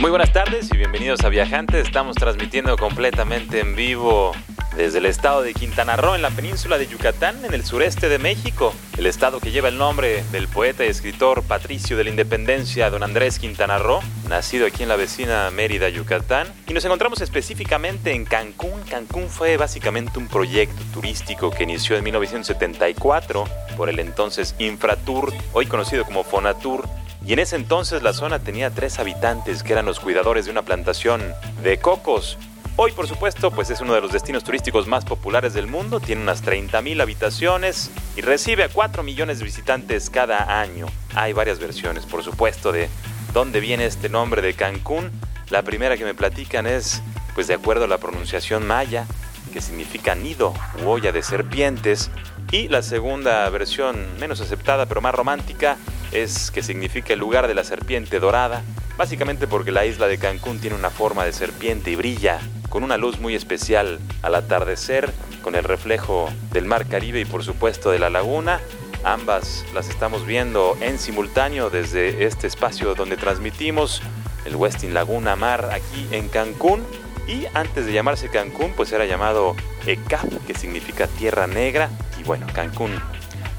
Muy buenas tardes y bienvenidos a Viajantes. Estamos transmitiendo completamente en vivo desde el estado de Quintana Roo, en la península de Yucatán, en el sureste de México, el estado que lleva el nombre del poeta y escritor patricio de la independencia, don Andrés Quintana Roo, nacido aquí en la vecina Mérida, Yucatán. Y nos encontramos específicamente en Cancún. Cancún fue básicamente un proyecto turístico que inició en 1974 por el entonces Infratur, hoy conocido como Fonatur, y en ese entonces la zona tenía tres habitantes que eran los cuidadores de una plantación de cocos. Hoy, por supuesto, pues es uno de los destinos turísticos más populares del mundo, tiene unas 30.000 habitaciones y recibe a 4 millones de visitantes cada año. Hay varias versiones, por supuesto, de dónde viene este nombre de Cancún. La primera que me platican es, pues de acuerdo a la pronunciación maya, que significa nido u olla de serpientes. Y la segunda versión, menos aceptada pero más romántica, es que significa el lugar de la serpiente dorada, básicamente porque la isla de Cancún tiene una forma de serpiente y brilla con una luz muy especial al atardecer, con el reflejo del mar Caribe y por supuesto de la laguna. Ambas las estamos viendo en simultáneo desde este espacio donde transmitimos el Westin Laguna Mar aquí en Cancún. Y antes de llamarse Cancún, pues era llamado ECAP, que significa Tierra Negra. Y bueno, Cancún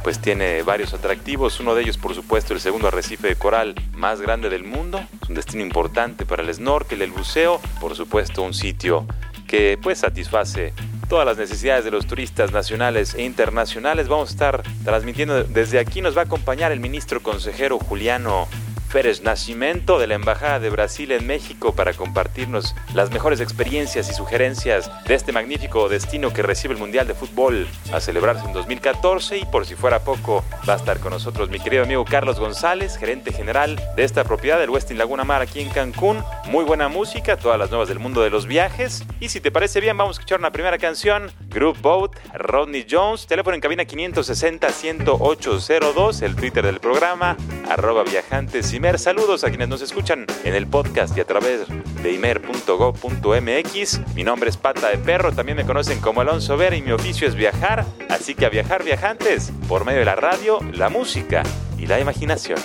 pues tiene varios atractivos. Uno de ellos, por supuesto, el segundo arrecife de coral más grande del mundo. Es un destino importante para el snorkel, el buceo. Por supuesto, un sitio que pues satisface todas las necesidades de los turistas nacionales e internacionales. Vamos a estar transmitiendo desde aquí. Nos va a acompañar el ministro consejero Juliano Férez Nascimento de la Embajada de Brasil en México para compartirnos las mejores experiencias y sugerencias de este magnífico destino que recibe el Mundial de Fútbol a celebrarse en 2014 y por si fuera poco va a estar con nosotros mi querido amigo Carlos González, gerente general de esta propiedad del Westin Laguna Mar aquí en Cancún. Muy buena música, todas las nuevas del mundo de los viajes. Y si te parece bien vamos a escuchar una primera canción, Group Boat, Rodney Jones, teléfono en cabina 560 10802, el Twitter del programa, arroba viajantes y Saludos a quienes nos escuchan en el podcast y a través de imer.go.mx. Mi nombre es Pata de Perro, también me conocen como Alonso Vera y mi oficio es viajar. Así que a viajar viajantes por medio de la radio, la música y la imaginación.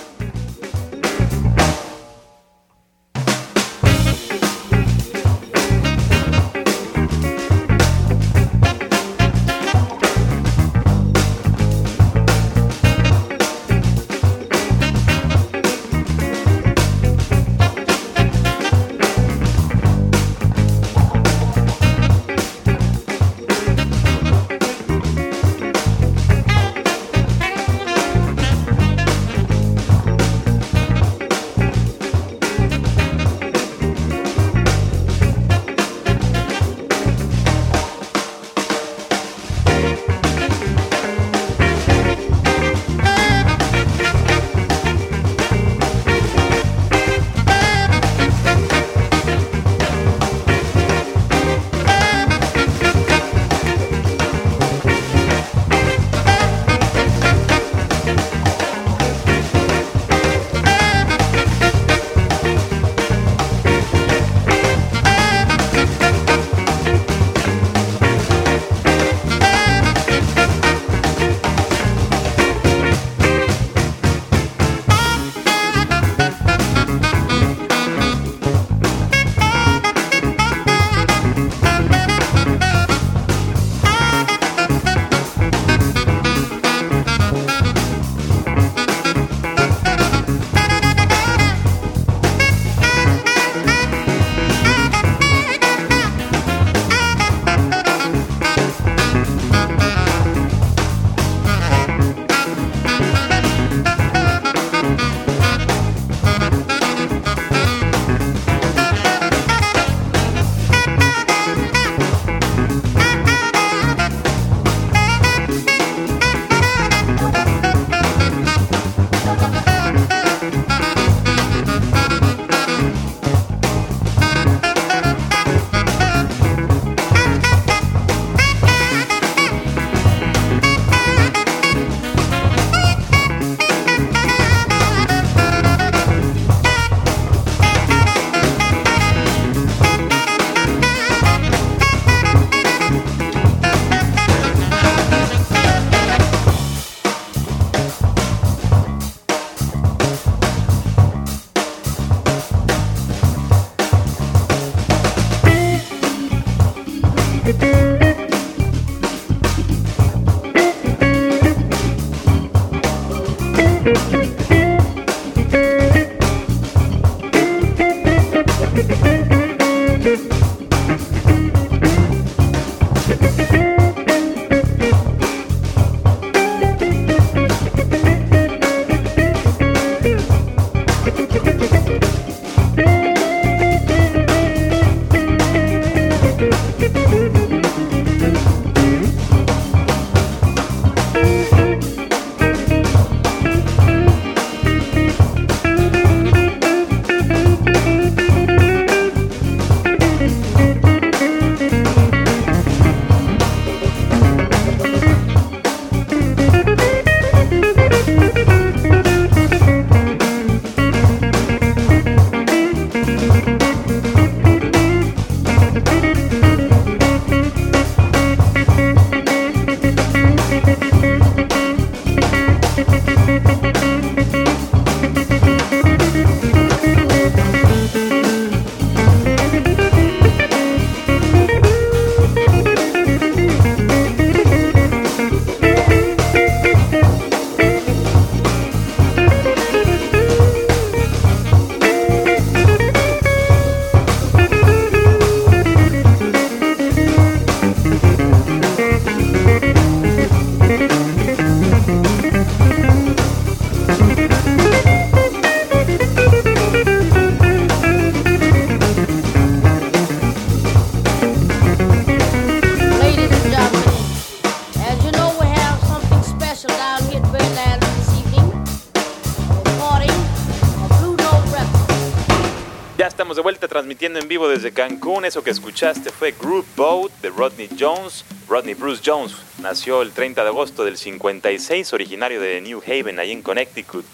Transmitiendo en vivo desde Cancún. Eso que escuchaste fue Group Boat de Rodney Jones. Rodney Bruce Jones nació el 30 de agosto del 56, originario de New Haven, ahí en Connecticut,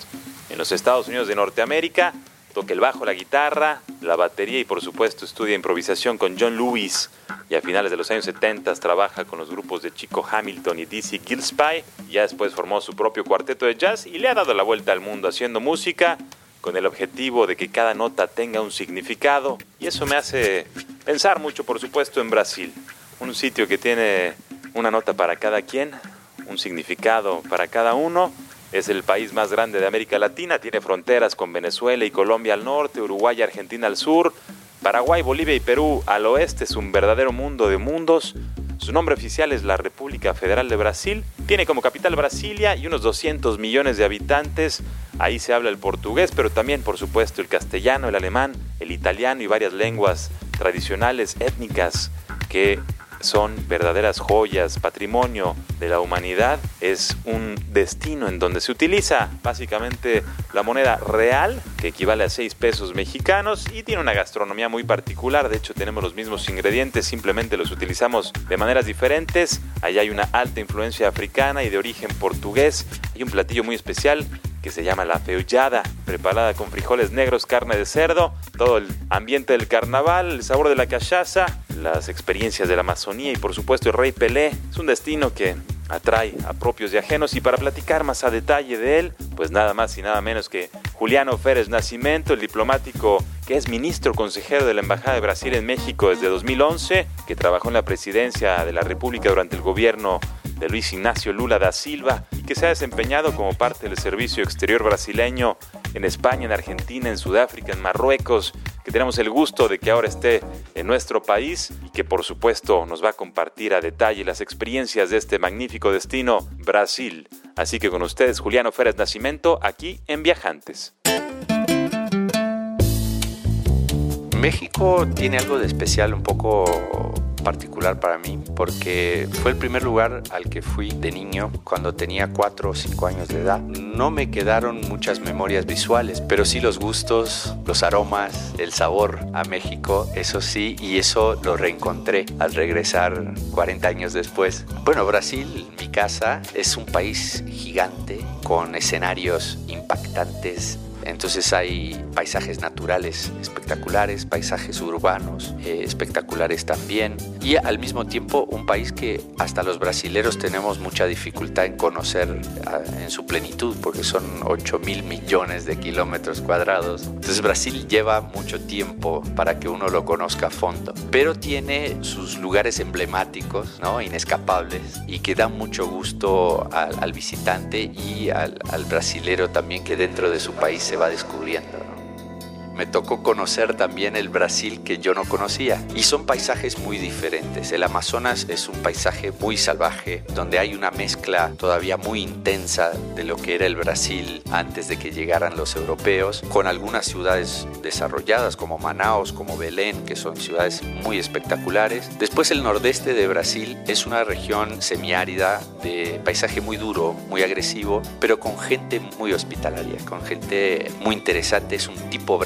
en los Estados Unidos de Norteamérica. Toca el bajo, la guitarra, la batería y por supuesto estudia improvisación con John Lewis. Y a finales de los años 70 trabaja con los grupos de Chico Hamilton y Dizzy Gillespie. Ya después formó su propio cuarteto de jazz y le ha dado la vuelta al mundo haciendo música con el objetivo de que cada nota tenga un significado y eso me hace pensar mucho, por supuesto, en Brasil, un sitio que tiene una nota para cada quien, un significado para cada uno. Es el país más grande de América Latina, tiene fronteras con Venezuela y Colombia al norte, Uruguay y Argentina al sur, Paraguay, Bolivia y Perú al oeste, es un verdadero mundo de mundos. Su nombre oficial es la República Federal de Brasil. Tiene como capital Brasilia y unos 200 millones de habitantes. Ahí se habla el portugués, pero también, por supuesto, el castellano, el alemán, el italiano y varias lenguas tradicionales, étnicas, que son verdaderas joyas, patrimonio de la humanidad. Es un destino en donde se utiliza básicamente la moneda real, que equivale a 6 pesos mexicanos, y tiene una gastronomía muy particular. De hecho, tenemos los mismos ingredientes, simplemente los utilizamos de maneras diferentes. Allá hay una alta influencia africana y de origen portugués. Hay un platillo muy especial que se llama la feullada, preparada con frijoles negros, carne de cerdo, todo el ambiente del carnaval, el sabor de la cachaza, las experiencias de la Amazonía y por supuesto el Rey Pelé. Es un destino que atrae a propios y ajenos y para platicar más a detalle de él, pues nada más y nada menos que Juliano Férez Nacimiento, el diplomático que es ministro consejero de la Embajada de Brasil en México desde 2011, que trabajó en la presidencia de la República durante el gobierno de Luis Ignacio Lula da Silva que se ha desempeñado como parte del servicio exterior brasileño en España, en Argentina, en Sudáfrica, en Marruecos, que tenemos el gusto de que ahora esté en nuestro país y que por supuesto nos va a compartir a detalle las experiencias de este magnífico destino, Brasil. Así que con ustedes, Juliano Férez Nacimiento, aquí en Viajantes. México tiene algo de especial un poco particular para mí porque fue el primer lugar al que fui de niño cuando tenía 4 o 5 años de edad. No me quedaron muchas memorias visuales, pero sí los gustos, los aromas, el sabor a México, eso sí, y eso lo reencontré al regresar 40 años después. Bueno, Brasil, mi casa, es un país gigante con escenarios impactantes entonces hay paisajes naturales espectaculares, paisajes urbanos eh, espectaculares también. Y al mismo tiempo un país que hasta los brasileros tenemos mucha dificultad en conocer ah, en su plenitud, porque son 8 mil millones de kilómetros cuadrados. Entonces Brasil lleva mucho tiempo para que uno lo conozca a fondo. Pero tiene sus lugares emblemáticos, ¿no? inescapables, y que dan mucho gusto al, visitante y al, al brasilero también que dentro de su país se va descubriendo. Me tocó conocer también el Brasil que yo no conocía. Y son paisajes muy diferentes. El Amazonas es un paisaje muy salvaje, donde hay una mezcla todavía muy intensa de lo que era el Brasil antes de que llegaran los europeos, con algunas ciudades desarrolladas como Manaus, como Belén, que son ciudades muy espectaculares. Después el nordeste de Brasil es una región semiárida de paisaje muy duro, muy agresivo, pero con gente muy hospitalaria, con gente muy interesante. Es un tipo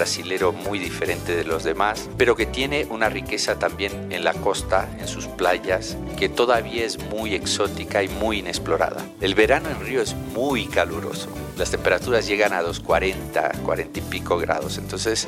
muy diferente de los demás, pero que tiene una riqueza también en la costa, en sus playas, que todavía es muy exótica y muy inexplorada. El verano en Río es muy caluroso. Las temperaturas llegan a los 40, 40 y pico grados. Entonces,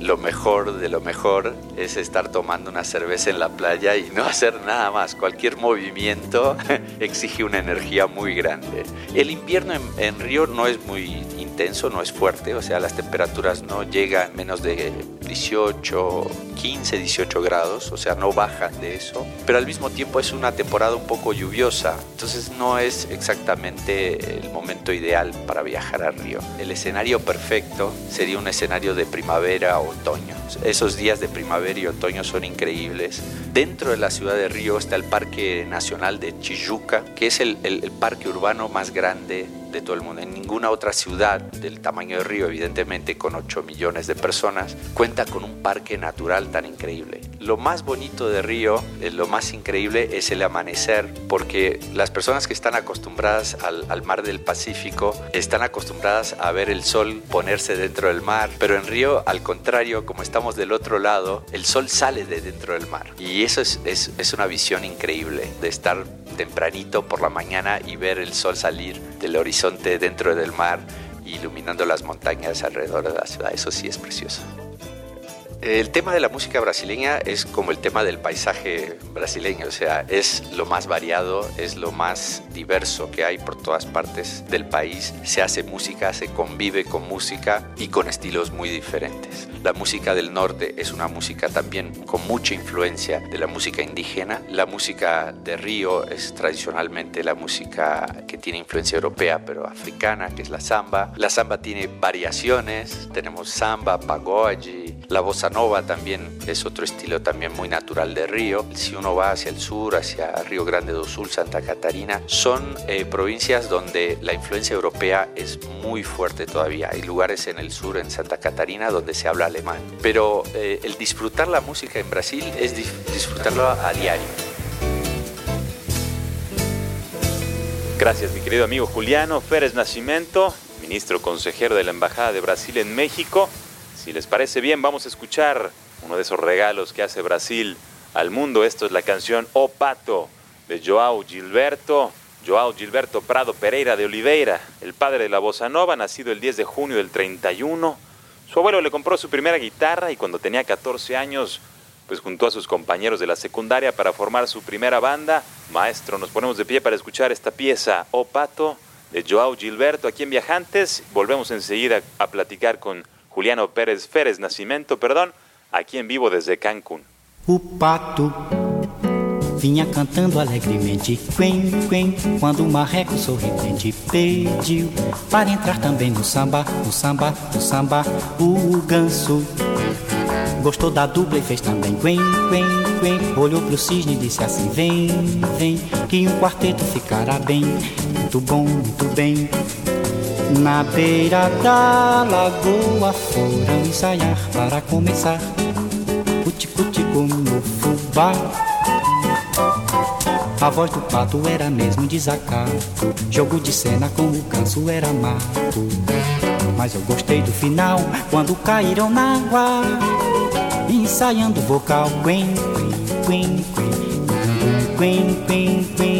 lo mejor de lo mejor es estar tomando una cerveza en la playa y no hacer nada más. Cualquier movimiento exige una energía muy grande. El invierno en, Río no es muy intenso, no es fuerte, o sea, las temperaturas no llegan menos de 18, 15, 18 grados, o sea, no bajan de eso, pero al mismo tiempo es una temporada un poco lluviosa, entonces no es exactamente el momento ideal para viajar a Río. El escenario perfecto sería un escenario de primavera o otoño. Esos días de primavera y otoño son increíbles. Dentro de la ciudad de Río está el Parque Nacional de Chijuca, que es el, el parque urbano más grande de todo el mundo. En ninguna otra ciudad del tamaño de Río, evidentemente con 8 millones de personas, cuenta con un parque natural tan increíble. Lo más bonito de Río, eh, lo más increíble es el amanecer, porque las personas que están acostumbradas al, al mar del Pacífico están acostumbradas a ver el sol ponerse dentro del mar, pero en Río, al contrario, como estamos del otro lado, el sol sale de dentro del mar. Y eso es, es, es una visión increíble de estar tempranito por la mañana y ver el sol salir del horizonte dentro del mar, iluminando las montañas alrededor de la ciudad. Eso sí es precioso. El tema de la música brasileña es como el tema del paisaje brasileño, o sea, es lo más variado, es lo más diverso que hay por todas partes del país. Se hace música, se convive con música y con estilos muy diferentes. La música del norte es una música también con mucha influencia de la música indígena. La música de Río es tradicionalmente la música que tiene influencia europea pero africana, que es la samba. La samba tiene variaciones, tenemos samba, pagode, la bossa nova también es otro estilo también muy natural de Río. Si uno va hacia el sur, hacia Río Grande do Sul, Santa Catarina, son eh, provincias donde la influencia europea es muy fuerte todavía. Hay lugares en el sur, en Santa Catarina, donde se habla alemán. Pero eh, el disfrutar la música en Brasil es disfrutarlo a diario. Gracias, mi querido amigo Juliano Férez Nacimiento, ministro consejero de la Embajada de Brasil en México. Si les parece bien, vamos a escuchar uno de esos regalos que hace Brasil al mundo. Esto es la canción O Pato de Joao Gilberto. Joao Gilberto Prado Pereira de Oliveira, el padre de la bossa nova, nacido el 10 de junio del 31. Su abuelo le compró su primera guitarra y cuando tenía 14 años, pues juntó a sus compañeros de la secundaria para formar su primera banda. Maestro, nos ponemos de pie para escuchar esta pieza, O Pato, de Joao Gilberto, aquí en Viajantes. Volvemos enseguida a platicar con Juliano Pérez Férez Nascimento, perdón, aqui em vivo desde Cancún. O pato vinha cantando alegremente, quen, quen, quando o marreco sorridente pediu para entrar também no samba, no samba, no samba. O ganso gostou da dupla e fez também quen, quen, quen. Olhou pro cisne e disse assim: Vem, vem, que um quarteto ficará bem, muito bom, muito bem. Na beira da lagoa foram ensaiar para começar o tico-tico no fubá. A voz do pato era mesmo desacato, jogo de cena com o canso era mato. Mas eu gostei do final, quando caíram na água, ensaiando o vocal. Quen, quen, quen, quen, quen, quen, quen,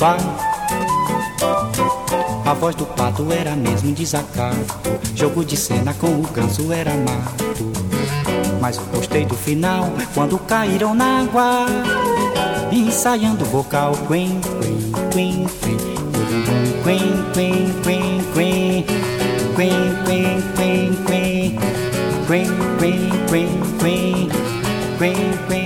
a voz do pato era mesmo desacato. Jogo de cena com o ganso era mato. Mas eu gostei do final quando caíram na água. Ensaiando o vocal quen, quen, quen, quen. Quen, quen, quen, quen. Quen, quen, quen, quen. Quen, quen, quen, quen. Quen, quen.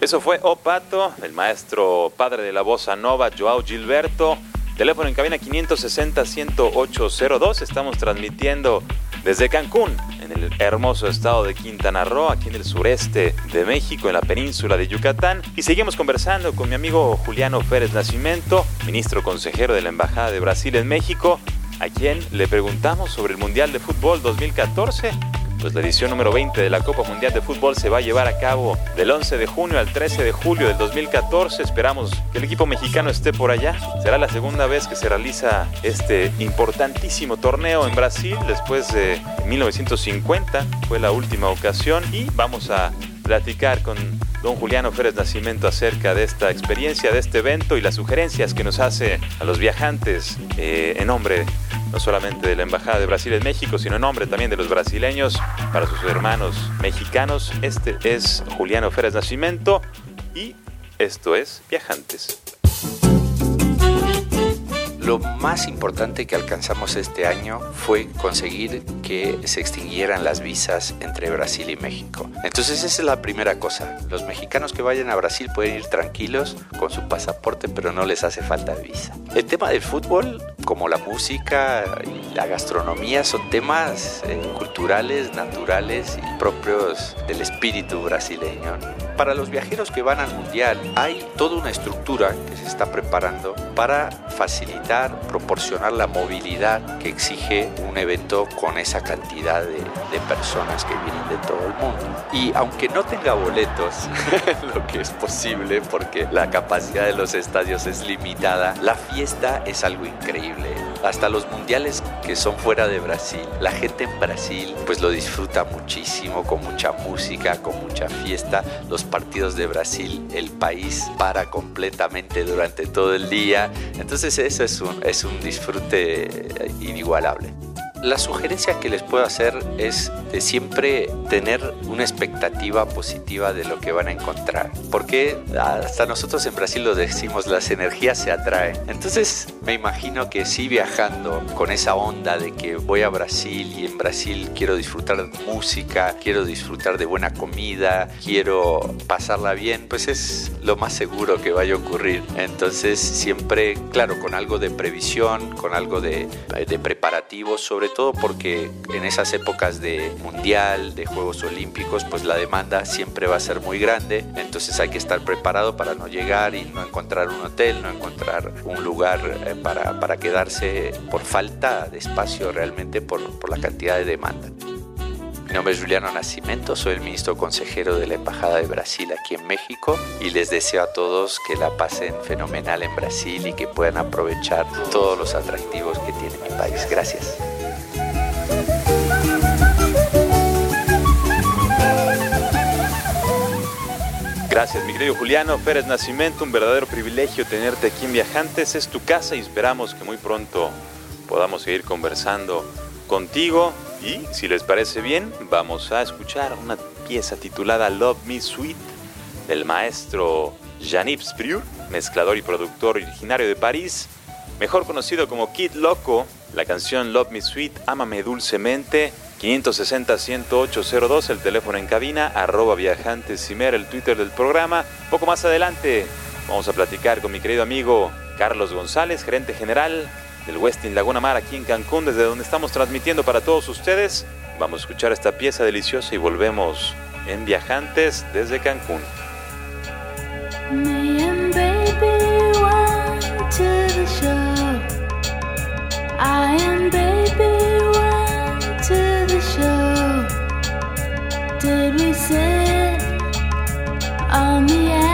Eso fue O Pato, el maestro padre de la bossa nova, Joao Gilberto. Teléfono en cabina 560-10802. Estamos transmitiendo desde Cancún, en el hermoso estado de Quintana Roo, aquí en el sureste de México, en la península de Yucatán. Y seguimos conversando con mi amigo Juliano Pérez Nacimiento, ministro consejero de la Embajada de Brasil en México, a quien le preguntamos sobre el Mundial de Fútbol 2014 pues la edición número 20 de la Copa Mundial de Fútbol se va a llevar a cabo del 11 de junio al 13 de julio del 2014. Esperamos que el equipo mexicano esté por allá. Será la segunda vez que se realiza este importantísimo torneo en Brasil después de 1950. Fue la última ocasión y vamos a platicar con don Juliano Férez Nacimiento acerca de esta experiencia, de este evento y las sugerencias que nos hace a los viajantes eh, en nombre no solamente de la Embajada de Brasil en México, sino en nombre también de los brasileños, para sus hermanos mexicanos. Este es Juliano Férez Nacimiento y esto es Viajantes. Lo más importante que alcanzamos este año fue conseguir que se extinguieran las visas entre Brasil y México. Entonces esa es la primera cosa. Los mexicanos que vayan a Brasil pueden ir tranquilos con su pasaporte, pero no les hace falta visa. El tema del fútbol, como la música y la gastronomía, son temas eh, culturales, naturales y propios del espíritu brasileño. Para los viajeros que van al Mundial hay toda una estructura que se está preparando para facilitar, proporcionar la movilidad que exige un evento con esa cantidad de, personas que vienen de todo el mundo. Y aunque no tenga boletos, lo que es posible porque la capacidad de los estadios es limitada, la fiesta es algo increíble. Hasta los mundiales que son fuera de Brasil, la gente en Brasil pues lo disfruta muchísimo, con mucha música, con mucha fiesta. Los partidos de Brasil, el país para completamente durante todo el día. Entonces eso es un, es un disfrute inigualable. La sugerencia que les puedo hacer es de siempre tener una expectativa positiva de lo que van a encontrar. Porque hasta nosotros en Brasil lo decimos, las energías se atraen. Entonces me imagino que si viajando con esa onda de que voy a Brasil y en Brasil quiero disfrutar de música, quiero disfrutar de buena comida, quiero pasarla bien, pues es lo más seguro que vaya a ocurrir. Entonces siempre, claro, con algo de previsión, con algo de, de preparativo, sobre todo porque en esas épocas de mundial, de Juegos Olímpicos, pues la demanda siempre va a ser muy grande, entonces hay que estar preparado para no llegar y no encontrar un hotel, no encontrar un lugar eh, para, para quedarse por falta de espacio realmente por, por la cantidad de demanda. Mi nombre es Juliano Nascimento, soy el ministro consejero de la Embajada de Brasil aquí en México y les deseo a todos que la pasen fenomenal en Brasil y que puedan aprovechar todos los atractivos que tiene mi país. Gracias. Gracias, mi querido Juliano Pérez Nacimiento. Un verdadero privilegio tenerte aquí en Viajantes. Es tu casa y esperamos que muy pronto podamos seguir conversando contigo. Y si les parece bien, vamos a escuchar una pieza titulada Love Me Sweet del maestro Jean-Yves Prieur, mezclador y productor originario de París, mejor conocido como Kid Loco. La canción Love Me Sweet, Ámame Dulcemente 560-10802, el teléfono en cabina, arroba viajantes el Twitter del programa. Poco más adelante vamos a platicar con mi querido amigo Carlos González, gerente general del Westin Laguna Mar aquí en Cancún, desde donde estamos transmitiendo para todos ustedes. Vamos a escuchar esta pieza deliciosa y volvemos en Viajantes desde Cancún. I am, baby went to the show. Did we sit on the edge?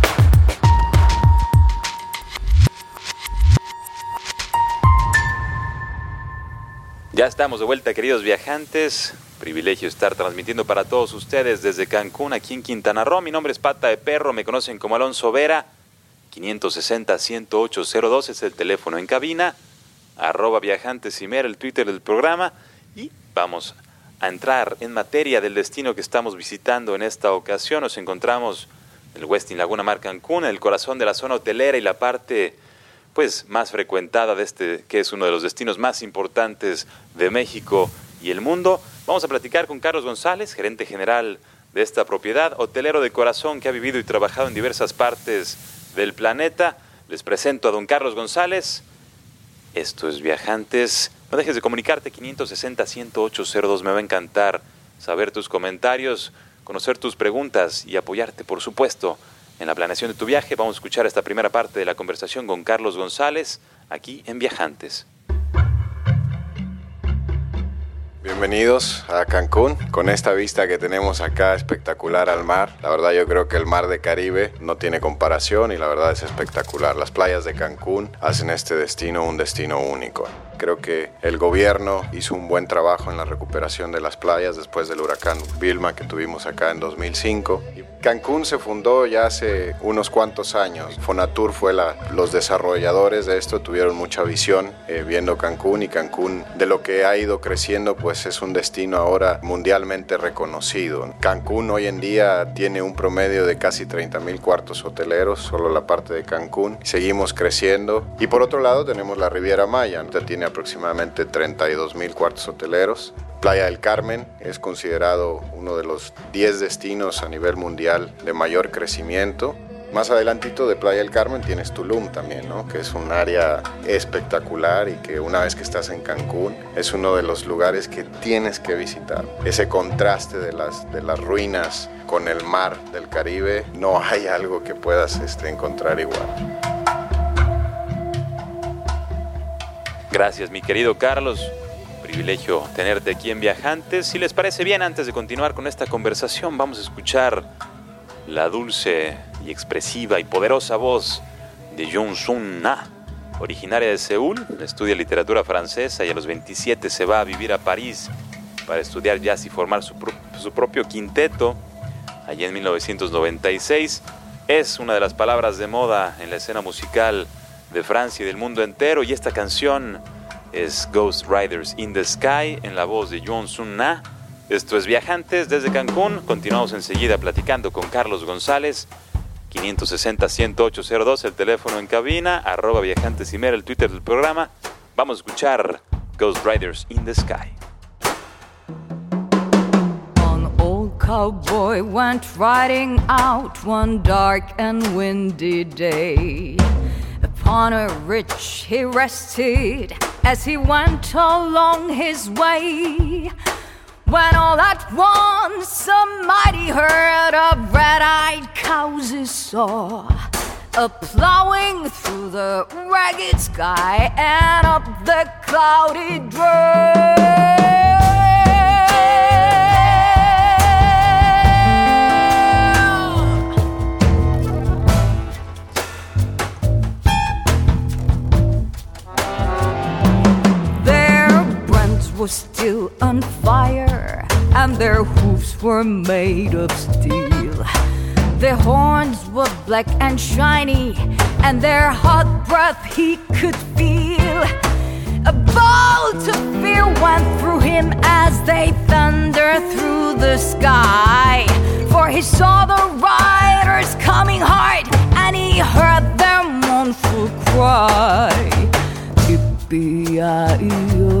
Ya estamos de vuelta, queridos viajantes. Privilegio estar transmitiendo para todos ustedes desde Cancún, aquí en Quintana Roo. Mi nombre es Pata de Perro, me conocen como Alonso Vera. 560-108-02 es el teléfono en cabina. Arroba Viajantes Imer, el Twitter del programa. Y vamos a entrar en materia del destino que estamos visitando en esta ocasión. Nos encontramos en el Westin Laguna Mar Cancún, en el corazón de la zona hotelera y la parte pues más frecuentada de este que es uno de los destinos más importantes de México y el mundo. Vamos a platicar con Carlos González, gerente general de esta propiedad, hotelero de corazón que ha vivido y trabajado en diversas partes del planeta. Les presento a don Carlos González. Esto es Viajantes. No dejes de comunicarte 560 108 Me va a encantar saber tus comentarios, conocer tus preguntas y apoyarte, por supuesto, en la planeación de tu viaje. Vamos a escuchar esta primera parte de la conversación con Carlos González aquí en Viajantes. Bienvenidos a Cancún con esta vista que tenemos acá espectacular al mar. La verdad yo creo que el mar de Caribe no tiene comparación y la verdad es espectacular. Las playas de Cancún hacen este destino un destino único. Creo que el gobierno hizo un buen trabajo en la recuperación de las playas después del huracán Vilma que tuvimos acá en 2005. Y Cancún se fundó ya hace unos cuantos años. Fonatur fue la, los desarrolladores de esto, tuvieron mucha visión eh, viendo Cancún y Cancún de lo que ha ido creciendo pues es un destino ahora mundialmente reconocido. Cancún hoy en día tiene un promedio de casi 30 mil cuartos hoteleros, solo la parte de Cancún. Seguimos creciendo. Y por otro lado tenemos la Riviera Maya, que tiene aproximadamente 32 mil cuartos hoteleros. Playa del Carmen es considerado uno de los 10 destinos a nivel mundial de mayor crecimiento. Más adelantito de Playa del Carmen tienes Tulum también, ¿no? que es un área espectacular y que una vez que estás en Cancún es uno de los lugares que tienes que visitar. Ese contraste de las, de las ruinas con el mar del Caribe, no hay algo que puedas este, encontrar igual. Gracias, mi querido Carlos. Privilegio tenerte aquí en Viajantes. Si les parece bien, antes de continuar con esta conversación, vamos a escuchar la dulce y expresiva y poderosa voz de Jung Sun Na, originaria de Seúl, estudia literatura francesa y a los 27 se va a vivir a París para estudiar jazz y formar su, su propio quinteto. Allí en 1996 es una de las palabras de moda en la escena musical de Francia y del mundo entero. Y esta canción es Ghost Riders in the Sky en la voz de John Sun Na. Esto es Viajantes desde Cancún. Continuamos enseguida platicando con Carlos González. 560-10802, el teléfono en cabina, arroba viajantes y mera, el Twitter del programa. Vamos a escuchar Ghost Riders in the Sky. An old cowboy went riding out one dark and windy day. Upon a ridge he rested as he went along his way. When all at once a mighty herd of red-eyed cows he saw a plowing through the ragged sky and up the cloudy trail. Were still on fire, and their hooves were made of steel. Their horns were black and shiny, and their hot breath he could feel. A bolt of fear went through him as they thundered through the sky. For he saw the riders coming hard, and he heard their mournful cry. Yippee-yi-yo.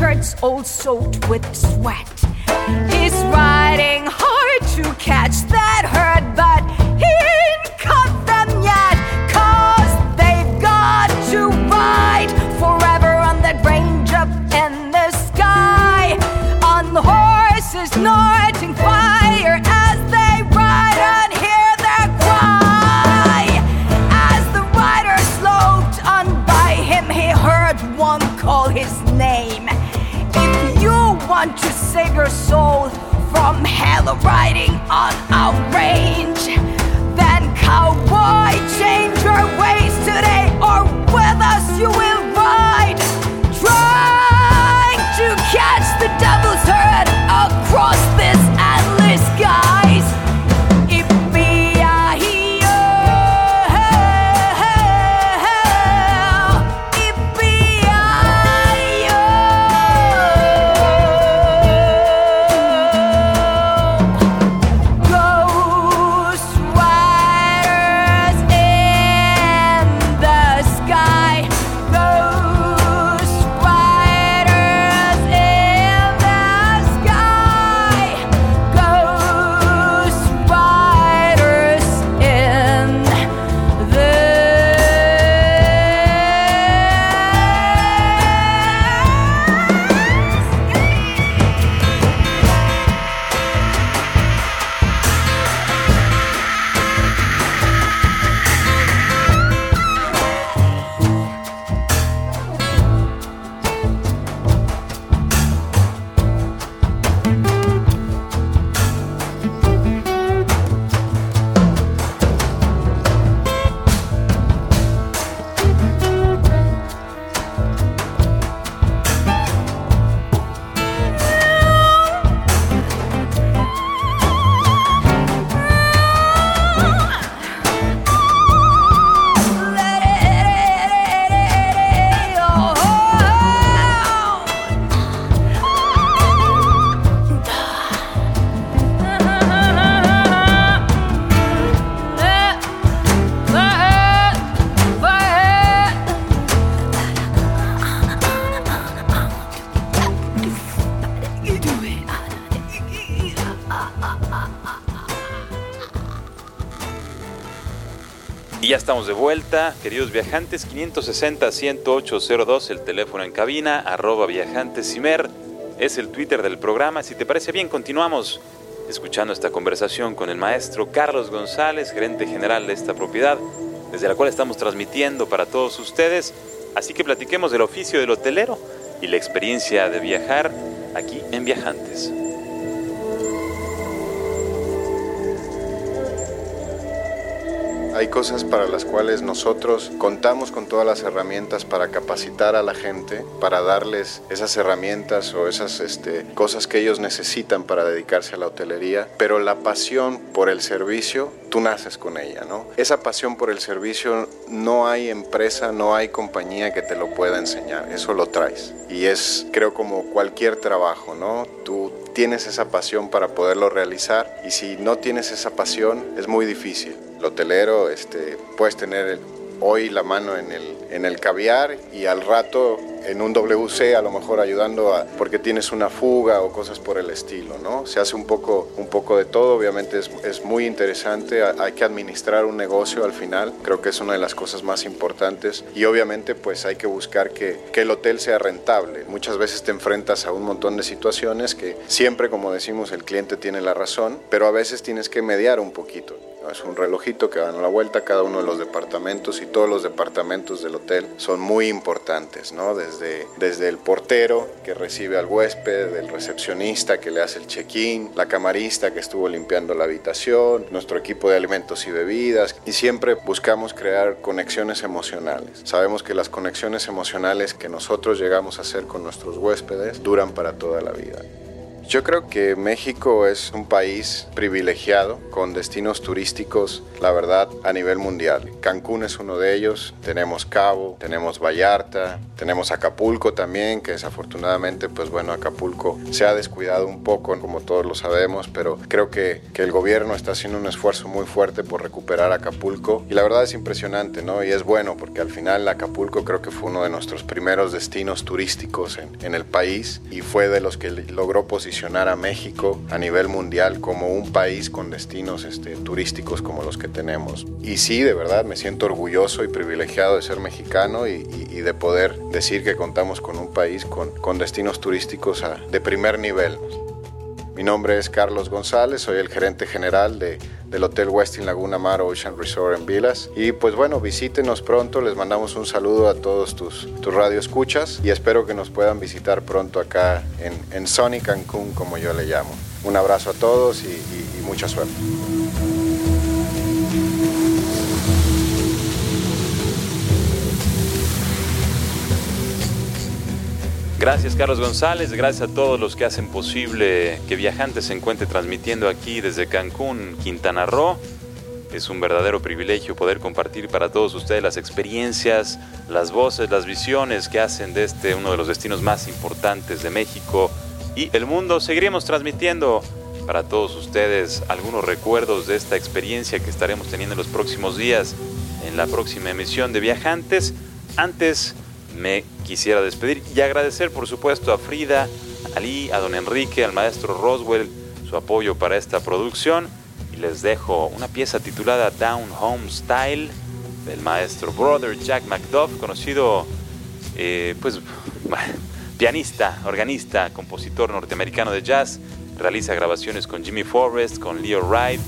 shirts all soaked with sweat. He's riding writing on our range. Then, cowboy, change your ways today, or with us you will estamos de vuelta, queridos viajantes, 560-10802, el teléfono en cabina, arroba viajantesimer, es el Twitter del programa. Si te parece bien, continuamos escuchando esta conversación con el maestro Carlos González, gerente general de esta propiedad, desde la cual estamos transmitiendo para todos ustedes. Así que platiquemos del oficio del hotelero y la experiencia de viajar aquí en Viajantes. Hay cosas para las cuales nosotros contamos con todas las herramientas para capacitar a la gente, para darles esas herramientas o esas este, cosas que ellos necesitan para dedicarse a la hotelería, pero la pasión por el servicio, tú naces con ella, ¿no? Esa pasión por el servicio no hay empresa, no hay compañía que te lo pueda enseñar, eso lo traes. Y es, creo, como cualquier trabajo, ¿no? Tú tienes esa pasión para poderlo realizar y si no tienes esa pasión es muy difícil. El hotelero, este, puedes tener hoy la mano en el, en el caviar y al rato en un WC a lo mejor ayudando a, porque tienes una fuga o cosas por el estilo, ¿no? Se hace un poco, un poco de todo, obviamente es, es muy interesante, ha- hay que administrar un negocio al final, creo que es una de las cosas más importantes y obviamente pues hay que buscar que, que el hotel sea rentable. Muchas veces te enfrentas a un montón de situaciones que siempre, como decimos, el cliente tiene la razón, pero a veces tienes que mediar un poquito. Es un relojito que dan la vuelta cada uno de los departamentos y todos los departamentos del hotel son muy importantes, ¿no? Desde, desde el portero que recibe al huésped, el recepcionista que le hace el check-in, la camarista que estuvo limpiando la habitación, nuestro equipo de alimentos y bebidas y siempre buscamos crear conexiones emocionales. Sabemos que las conexiones emocionales que nosotros llegamos a hacer con nuestros huéspedes duran para toda la vida. Yo creo que México es un país privilegiado con destinos turísticos, la verdad, a nivel mundial. Cancún es uno de ellos, tenemos Cabo, tenemos Vallarta, tenemos Acapulco también, que desafortunadamente, pues bueno, Acapulco se ha descuidado un poco, como todos lo sabemos, pero creo que, que el gobierno está haciendo un esfuerzo muy fuerte por recuperar Acapulco y la verdad es impresionante, ¿no? Y es bueno porque al final Acapulco creo que fue uno de nuestros primeros destinos turísticos en, en el país y fue de los que logró posicionar a México a nivel mundial como un país con destinos este, turísticos como los que tenemos. Y sí, de verdad, me siento orgulloso y privilegiado de ser mexicano y, de poder decir que contamos con un país con, con destinos turísticos de primer nivel. Mi nombre es Carlos González, soy el gerente general de, del Hotel Westin Laguna Mar Ocean Resort en Vilas. Y pues bueno, visítenos pronto, les mandamos un saludo a todos tus, tus radioescuchas y espero que nos puedan visitar pronto acá en, en Sunny Cancún, como yo le llamo. Un abrazo a todos y mucha suerte. Gracias Carlos González, gracias a todos los que hacen posible que Viajantes se encuentre transmitiendo aquí desde Cancún, Quintana Roo. Es un verdadero privilegio poder compartir para todos ustedes las experiencias, las voces, las visiones que hacen de este uno de los destinos más importantes de México y el mundo. Seguiremos transmitiendo para todos ustedes algunos recuerdos de esta experiencia que estaremos teniendo en los próximos días en la próxima emisión de Viajantes. Antes me quisiera despedir y agradecer por supuesto a Frida, a Ali, a don Enrique, al maestro Roswell, su apoyo para esta producción. Y les dejo una pieza titulada Down Home Style del maestro Brother Jack McDuff, conocido eh, pues pianista, organista, compositor norteamericano de jazz, realiza grabaciones con Jimmy Forrest, con Leo Wright,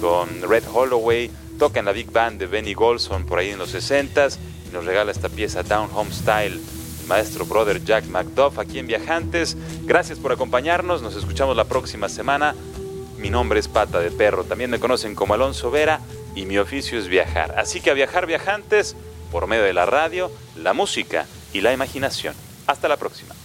con Red Holloway, toca en la big band de Benny Golson por ahí en los 60s nos regala esta pieza Down Home Style, maestro brother Jack McDuff aquí en Viajantes. Gracias por acompañarnos, nos escuchamos la próxima semana. Mi nombre es Pata de Perro, también me conocen como Alonso Vera y mi oficio es viajar. Así que a viajar viajantes por medio de la radio, la música y la imaginación. Hasta la próxima.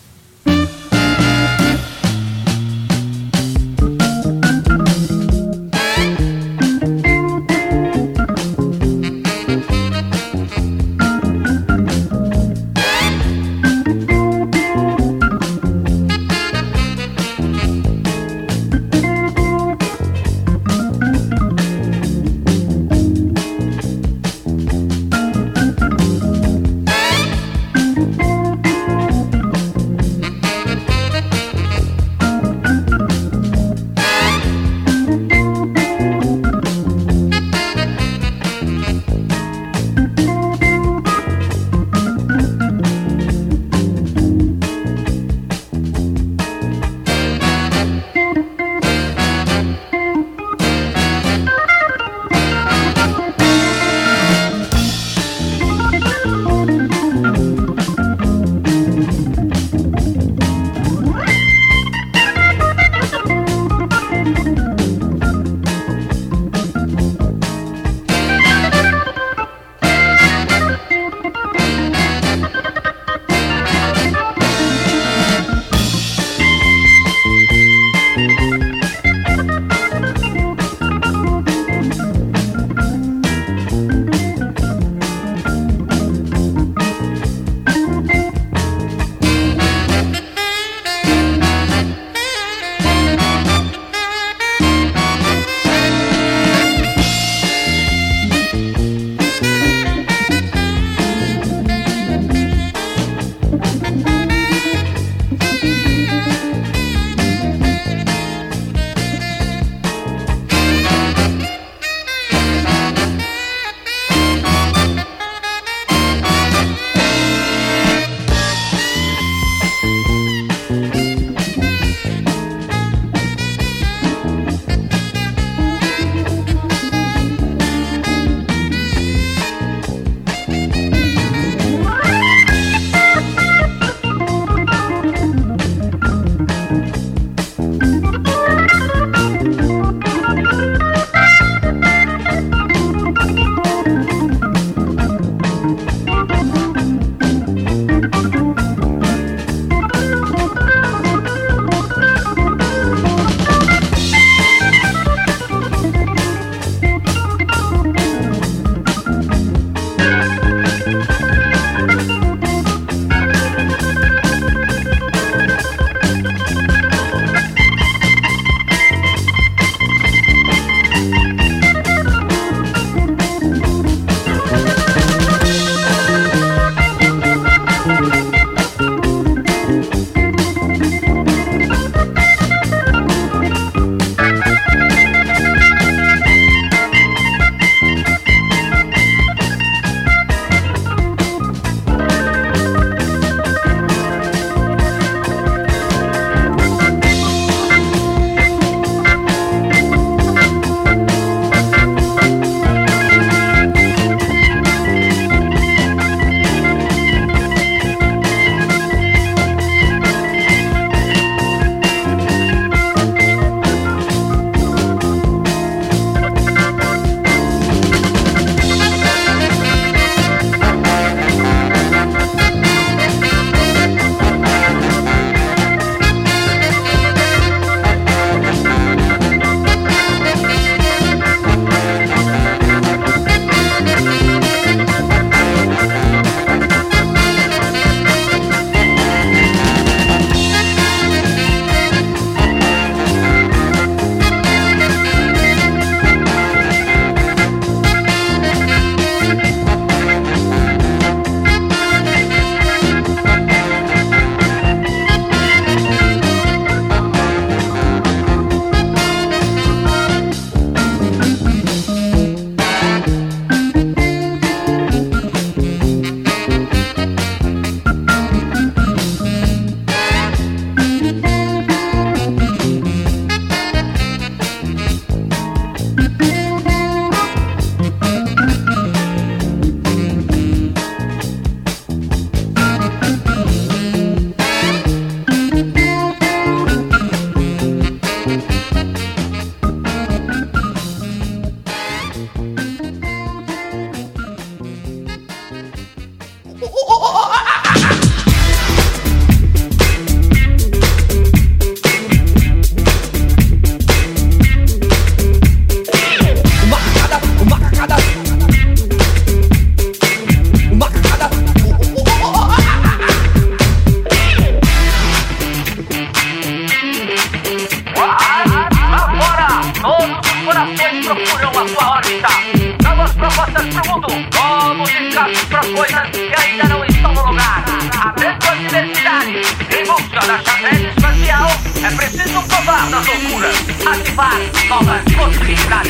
was over Kurzbestand,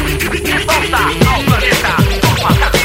Poster auf this auf